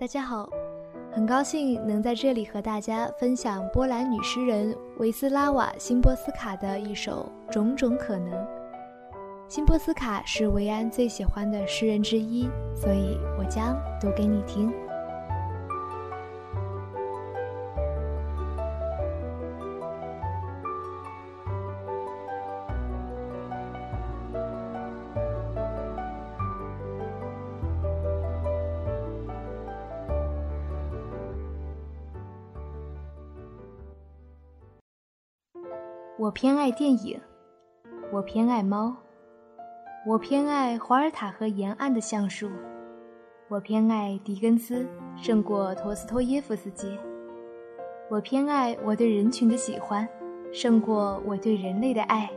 大家好，很高兴能在这里和大家分享波兰女诗人维斯拉瓦·辛波斯卡的一首《种种可能》。辛波斯卡是维安最喜欢的诗人之一，所以我将读给你听。我偏爱电影，我偏爱猫，我偏爱华尔塔河沿岸的橡树，我偏爱狄更斯胜过陀思妥耶夫斯基，我偏爱我对人群的喜欢胜过我对人类的爱，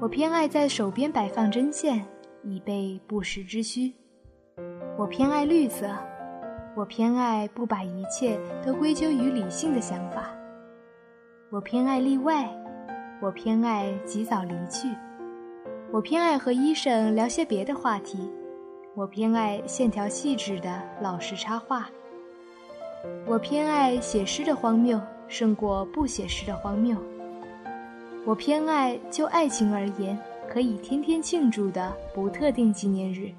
我偏爱在手边摆放针线以备不时之需，我偏爱绿色，我偏爱不把一切都归咎于理性的想法。我偏爱例外，我偏爱及早离去，我偏爱和医生聊些别的话题，我偏爱线条细致的老式插画，我偏爱写诗的荒谬胜过不写诗的荒谬，我偏爱就爱情而言可以天天庆祝的不特定纪念日，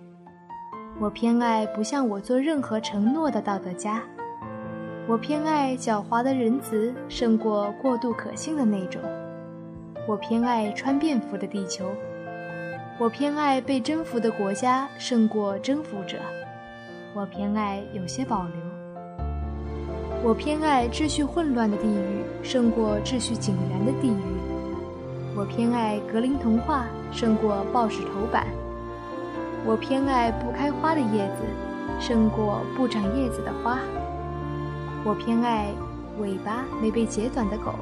我偏爱不向我做任何承诺的道德家。我偏爱狡猾的仁慈胜过过度可信的那种。我偏爱穿便服的地球。我偏爱被征服的国家胜过征服者。我偏爱有些保留。我偏爱秩序混乱的地狱胜过秩序井然的地狱。我偏爱格林童话胜过报纸头版。我偏爱不开花的叶子胜过不长叶子的花。我偏爱尾巴没被截短的狗。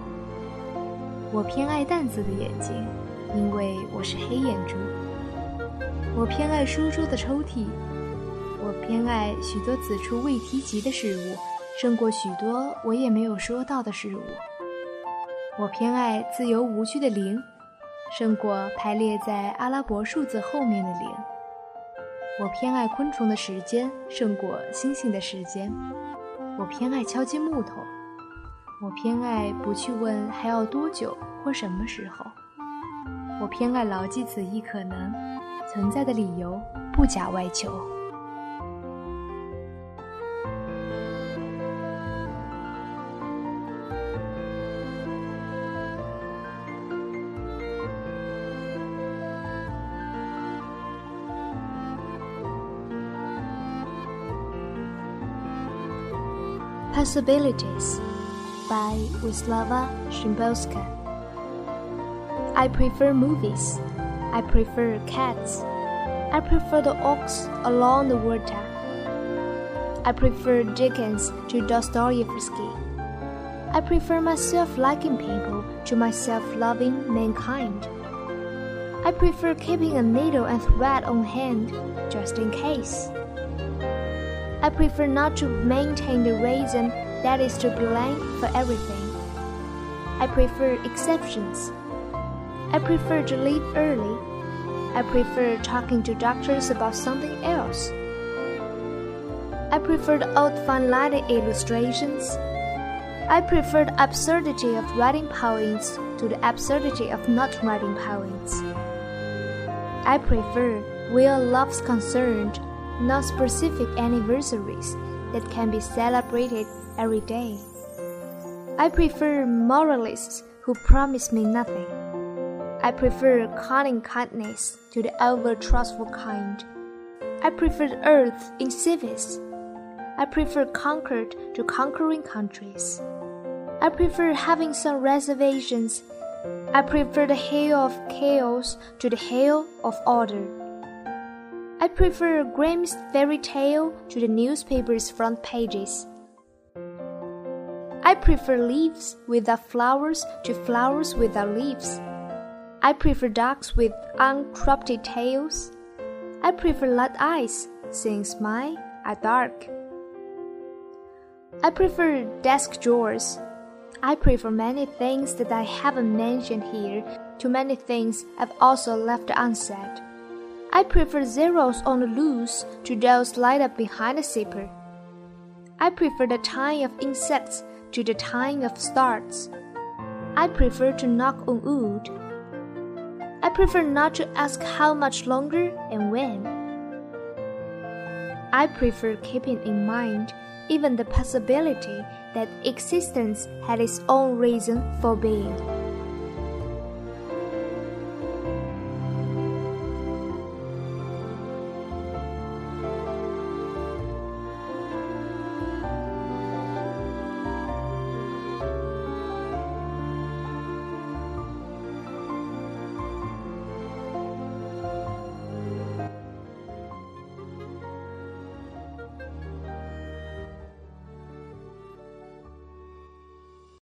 我偏爱淡紫的眼睛，因为我是黑眼珠。我偏爱书桌的抽屉。我偏爱许多此处未提及的事物，胜过许多我也没有说到的事物。我偏爱自由无拘的零，胜过排列在阿拉伯数字后面的零。我偏爱昆虫的时间，胜过星星的时间。我偏爱敲击木头，我偏爱不去问还要多久或什么时候。我偏爱牢记此一可能存在的理由，不假外求。Possibilities by Wisława Szymborska. I prefer movies. I prefer cats. I prefer the oaks along the water. I prefer Dickens to Dostoevsky. I prefer myself liking people to myself loving mankind. I prefer keeping a needle and thread on hand just in case. I prefer not to maintain the reason that is to blame for everything. I prefer exceptions. I prefer to leave early. I prefer talking to doctors about something else. I prefer the old fun lighted illustrations. I prefer the absurdity of writing poems to the absurdity of not writing poems. I prefer where love's concerned not specific anniversaries that can be celebrated every day. I prefer moralists who promise me nothing. I prefer cunning kindness to the over trustful kind. I prefer earth in cities. I prefer conquered to conquering countries. I prefer having some reservations. I prefer the hail of chaos to the hail of order. I prefer Grimm's fairy tale to the newspaper's front pages. I prefer leaves without flowers to flowers without leaves. I prefer ducks with uncropped tails. I prefer light eyes, since mine are dark. I prefer desk drawers. I prefer many things that I haven't mentioned here to many things I've also left unsaid. I prefer zeros on the loose to those light up behind the zipper. I prefer the time of insects to the time of stars. I prefer to knock on wood. I prefer not to ask how much longer and when. I prefer keeping in mind even the possibility that existence had its own reason for being.